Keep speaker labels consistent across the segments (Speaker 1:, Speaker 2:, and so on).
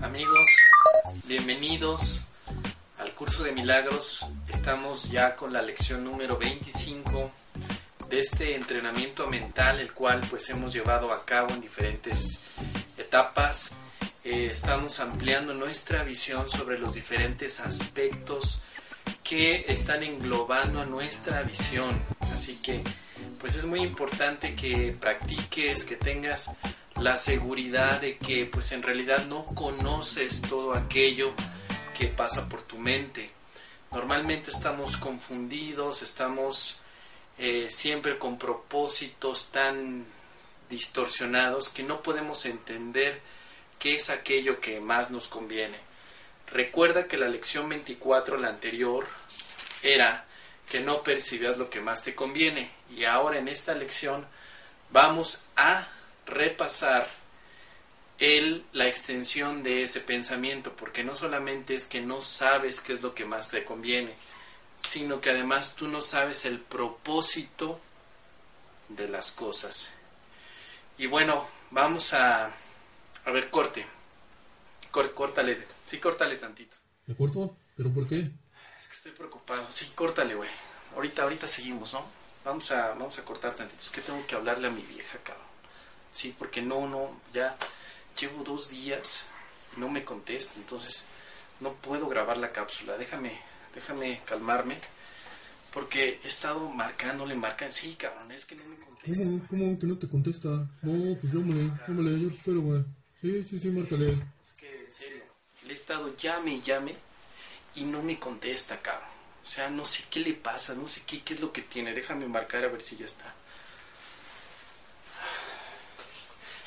Speaker 1: Amigos, bienvenidos al curso de milagros. Estamos ya con la lección número 25 de este entrenamiento mental, el cual pues hemos llevado a cabo en diferentes etapas. Eh, estamos ampliando nuestra visión sobre los diferentes aspectos que están englobando a nuestra visión. Así que pues es muy importante que practiques, que tengas la seguridad de que pues en realidad no conoces todo aquello que pasa por tu mente. Normalmente estamos confundidos, estamos eh, siempre con propósitos tan distorsionados que no podemos entender qué es aquello que más nos conviene. Recuerda que la lección 24, la anterior, era que no percibías lo que más te conviene. Y ahora en esta lección vamos a repasar el, la extensión de ese pensamiento, porque no solamente es que no sabes qué es lo que más te conviene, sino que además tú no sabes el propósito de las cosas. Y bueno, vamos a, a ver, corte. córtale, sí, córtale tantito.
Speaker 2: ¿Me corto? ¿Pero por qué?
Speaker 1: Es que estoy preocupado. Sí, córtale, güey. Ahorita, ahorita seguimos, ¿no? Vamos a, vamos a cortar tantito. Es que tengo que hablarle a mi vieja, cabrón. Sí, porque no, no, ya llevo dos días y no me contesta, entonces no puedo grabar la cápsula. Déjame, déjame calmarme, porque he estado marcándole, marcando. Sí, cabrón, es que no me contesta.
Speaker 2: ¿Cómo, cómo que no te contesta? No, pues llámale, llámale, yo te espero, güey. Sí, sí, sí, márcale.
Speaker 1: Es que, en serio, le he estado llame y llame y no me contesta, cabrón. O sea, no sé qué le pasa, no sé qué, qué es lo que tiene. Déjame marcar a ver si ya está.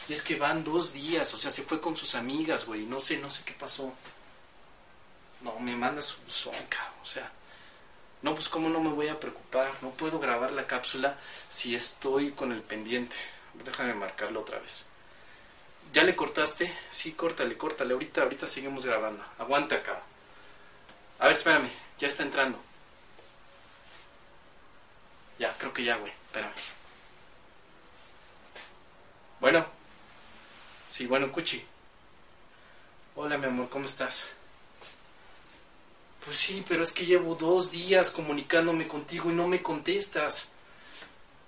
Speaker 1: Y es que van dos días, o sea, se fue con sus amigas, güey. No sé, no sé qué pasó. No, me manda su buzón, cabrón. O sea, no, pues cómo no me voy a preocupar. No puedo grabar la cápsula si estoy con el pendiente. Déjame marcarlo otra vez. ¿Ya le cortaste? Sí, córtale, córtale. Ahorita, ahorita seguimos grabando. Aguanta, acá. A ver, espérame. Ya está entrando. Ya, creo que ya, güey. Espérame. Bueno. Sí, bueno, Cuchi. Hola, mi amor, ¿cómo estás? Pues sí, pero es que llevo dos días comunicándome contigo y no me contestas.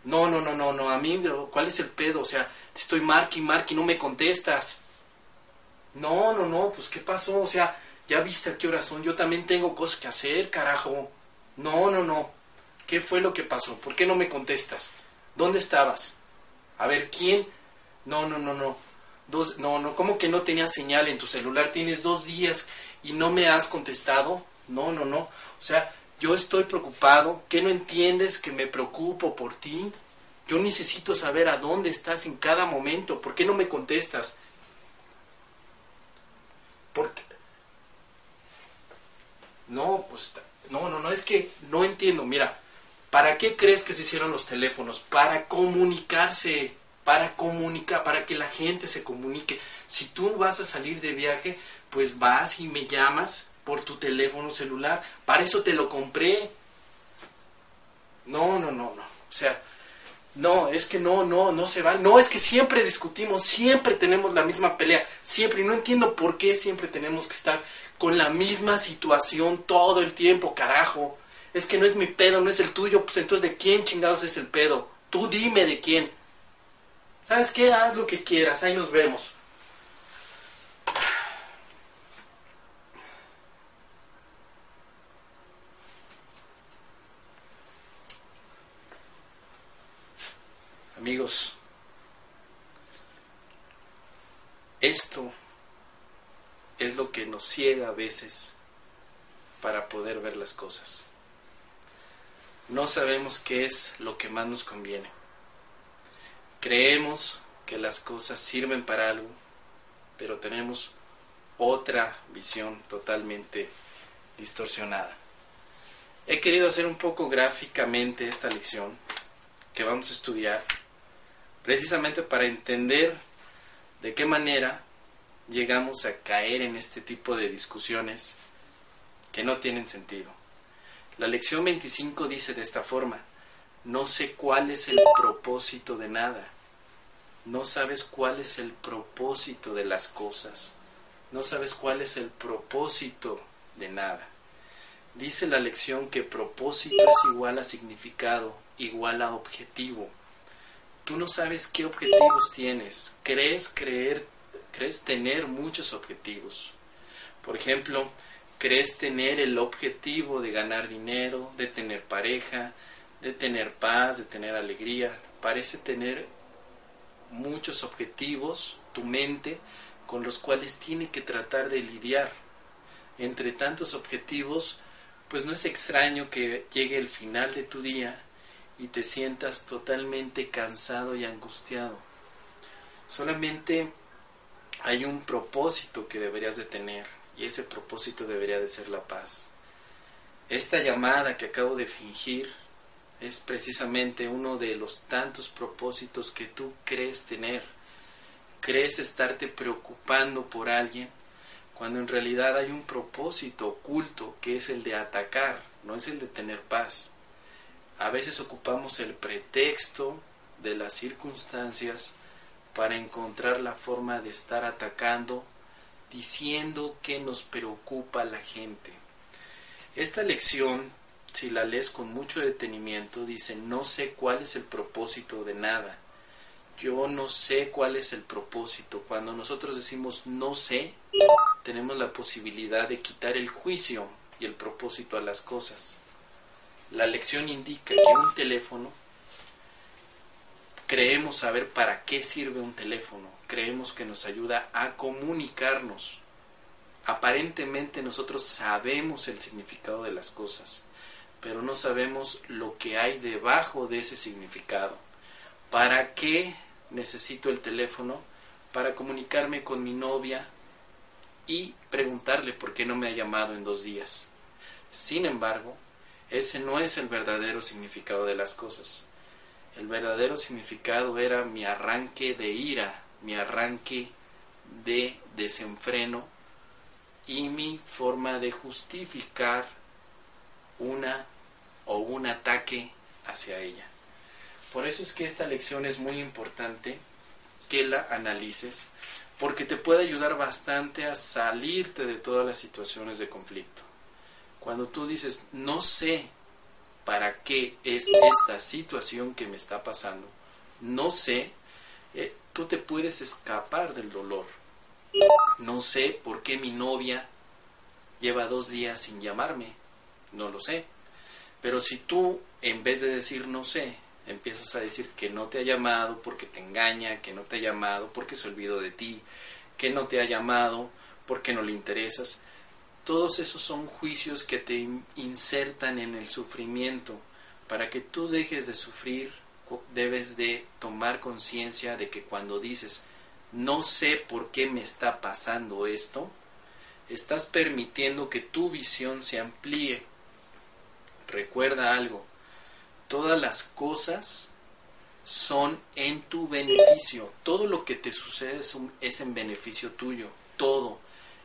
Speaker 1: No, no, no, no, no, a mí, ¿cuál es el pedo? O sea, te estoy marque y no me contestas. No, no, no, pues ¿qué pasó? O sea, ya viste a qué horas son, yo también tengo cosas que hacer, carajo. No, no, no. ¿Qué fue lo que pasó? ¿Por qué no me contestas? ¿Dónde estabas? A ver, ¿quién? No, no, no, no. Dos, no, no, ¿cómo que no tenía señal en tu celular? Tienes dos días y no me has contestado. No, no, no. O sea, yo estoy preocupado. ¿Qué no entiendes que me preocupo por ti? Yo necesito saber a dónde estás en cada momento. ¿Por qué no me contestas? Porque... No, pues... No, no, no, es que no entiendo. Mira, ¿para qué crees que se hicieron los teléfonos? Para comunicarse para comunicar, para que la gente se comunique. Si tú vas a salir de viaje, pues vas y me llamas por tu teléfono celular. Para eso te lo compré. No, no, no, no. O sea, no, es que no, no, no se va. No, es que siempre discutimos, siempre tenemos la misma pelea, siempre. Y no entiendo por qué siempre tenemos que estar con la misma situación todo el tiempo, carajo. Es que no es mi pedo, no es el tuyo. Pues entonces, ¿de quién chingados es el pedo? Tú dime de quién. ¿Sabes qué? Haz lo que quieras, ahí nos vemos. Amigos, esto es lo que nos ciega a veces para poder ver las cosas. No sabemos qué es lo que más nos conviene. Creemos que las cosas sirven para algo, pero tenemos otra visión totalmente distorsionada. He querido hacer un poco gráficamente esta lección que vamos a estudiar, precisamente para entender de qué manera llegamos a caer en este tipo de discusiones que no tienen sentido. La lección 25 dice de esta forma, no sé cuál es el propósito de nada, no sabes cuál es el propósito de las cosas, no sabes cuál es el propósito de nada. Dice la lección que propósito es igual a significado, igual a objetivo. Tú no sabes qué objetivos tienes, crees creer, crees tener muchos objetivos. Por ejemplo, crees tener el objetivo de ganar dinero, de tener pareja, de tener paz, de tener alegría. Parece tener muchos objetivos, tu mente, con los cuales tiene que tratar de lidiar. Entre tantos objetivos, pues no es extraño que llegue el final de tu día y te sientas totalmente cansado y angustiado. Solamente hay un propósito que deberías de tener y ese propósito debería de ser la paz. Esta llamada que acabo de fingir es precisamente uno de los tantos propósitos que tú crees tener. Crees estarte preocupando por alguien cuando en realidad hay un propósito oculto que es el de atacar, no es el de tener paz. A veces ocupamos el pretexto de las circunstancias para encontrar la forma de estar atacando diciendo que nos preocupa la gente. Esta lección, si la lees con mucho detenimiento, dice, no sé cuál es el propósito de nada. Yo no sé cuál es el propósito. Cuando nosotros decimos no sé, tenemos la posibilidad de quitar el juicio y el propósito a las cosas. La lección indica que un teléfono, creemos saber para qué sirve un teléfono, creemos que nos ayuda a comunicarnos. Aparentemente nosotros sabemos el significado de las cosas, pero no sabemos lo que hay debajo de ese significado. ¿Para qué necesito el teléfono? Para comunicarme con mi novia y preguntarle por qué no me ha llamado en dos días. Sin embargo, ese no es el verdadero significado de las cosas. El verdadero significado era mi arranque de ira, mi arranque de desenfreno y mi forma de justificar una o un ataque hacia ella. Por eso es que esta lección es muy importante que la analices porque te puede ayudar bastante a salirte de todas las situaciones de conflicto. Cuando tú dices, no sé para qué es esta situación que me está pasando, no sé, eh, tú te puedes escapar del dolor. No sé por qué mi novia lleva dos días sin llamarme, no lo sé. Pero si tú, en vez de decir no sé, empiezas a decir que no te ha llamado porque te engaña, que no te ha llamado porque se olvidó de ti, que no te ha llamado porque no le interesas, todos esos son juicios que te insertan en el sufrimiento. Para que tú dejes de sufrir, debes de tomar conciencia de que cuando dices, no sé por qué me está pasando esto, estás permitiendo que tu visión se amplíe. Recuerda algo, todas las cosas son en tu beneficio, todo lo que te sucede es, en beneficio tuyo, todo.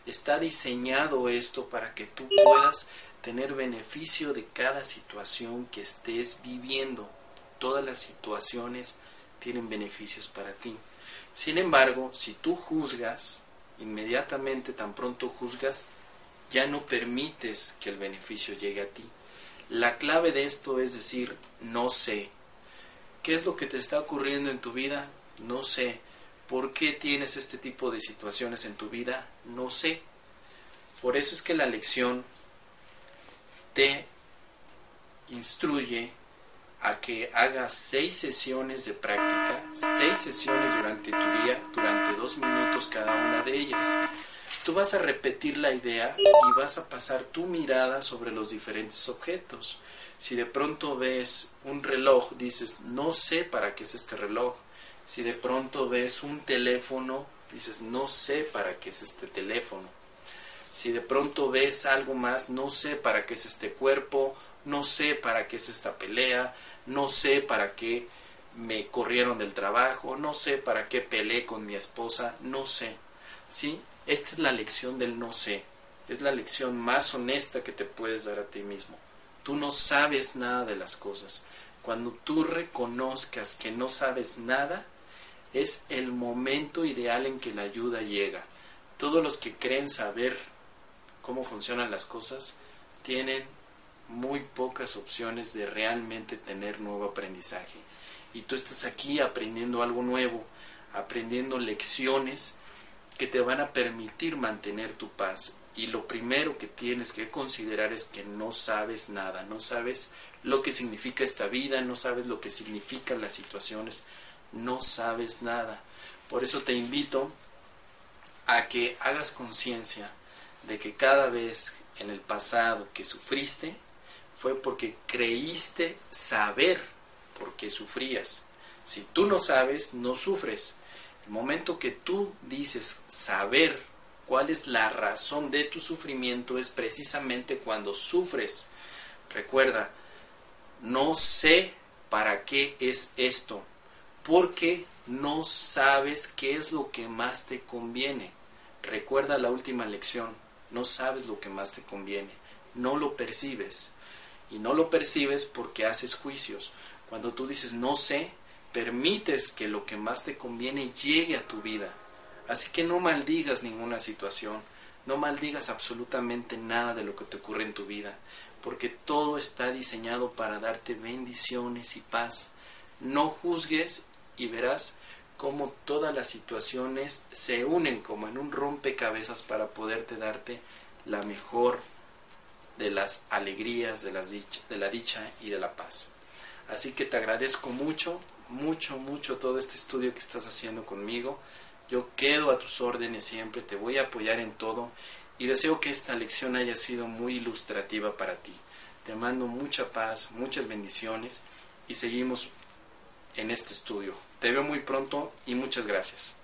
Speaker 1: Está diseñado esto para que tú puedas tener beneficio de cada situación que estés viviendo todas las situaciones tienen beneficios para ti. Sin embargo, si tú juzgas, inmediatamente tan pronto juzgas, ya no permites que el beneficio llegue a ti. La clave de esto es decir, no sé. ¿Qué es lo que te está ocurriendo en tu vida? No sé. ¿Por qué tienes este tipo de situaciones en tu vida? No sé. Por eso es que la lección te instruye a que hagas seis sesiones de práctica, seis sesiones durante tu día, durante dos minutos cada una de ellas. Tú vas a repetir la idea y vas a pasar tu mirada sobre los diferentes objetos. Si de pronto ves un reloj, dices, no sé para qué es este reloj. Si de pronto ves un teléfono, dices, no sé para qué es este teléfono. Si de pronto ves algo más, no sé para qué es este cuerpo, no sé para qué es esta pelea, no sé para qué me corrieron del trabajo, no sé para qué peleé con mi esposa, no sé. ¿sí? Esta es la lección del no sé. Es la lección más honesta que te puedes dar a ti mismo. Tú no sabes nada de las cosas. Cuando tú reconozcas que no sabes nada, es el momento ideal en que la ayuda llega. Todos los que creen saber cómo funcionan las cosas tienen muy pocas opciones de realmente tener nuevo aprendizaje. Y tú estás aquí aprendiendo algo nuevo, aprendiendo lecciones que te van a permitir mantener tu paz. Y lo primero que tienes que considerar es que no sabes nada, no sabes lo que significa esta vida, no sabes lo que significan las situaciones, no sabes nada. Por eso te invito a que hagas conciencia de que cada vez en el pasado que sufriste fue porque creíste saber por qué sufrías. Si tú no sabes, no sufres. El momento que tú dices saber cuál es la razón de tu sufrimiento es precisamente cuando sufres. Recuerda, no sé para qué es esto, porque no sabes qué es lo que más te conviene. Recuerda la última lección, no sabes lo que más te conviene, no lo percibes. Y no lo percibes porque haces juicios. Cuando tú dices no sé, permites que lo que más te conviene llegue a tu vida. Así que no maldigas ninguna situación, no maldigas absolutamente nada de lo que te ocurre en tu vida, porque todo está diseñado para darte bendiciones y paz. No juzgues y verás cómo todas las situaciones se unen como en un rompecabezas para poderte darte la mejor de las alegrías, de, las de la dicha y de la paz. Así que te agradezco mucho, mucho, mucho todo este estudio que estás haciendo conmigo. Yo quedo a tus órdenes siempre, te voy a apoyar en todo y deseo que esta lección haya sido muy ilustrativa para ti. Te mando mucha paz, muchas bendiciones y seguimos en este estudio. Te veo muy pronto y muchas gracias.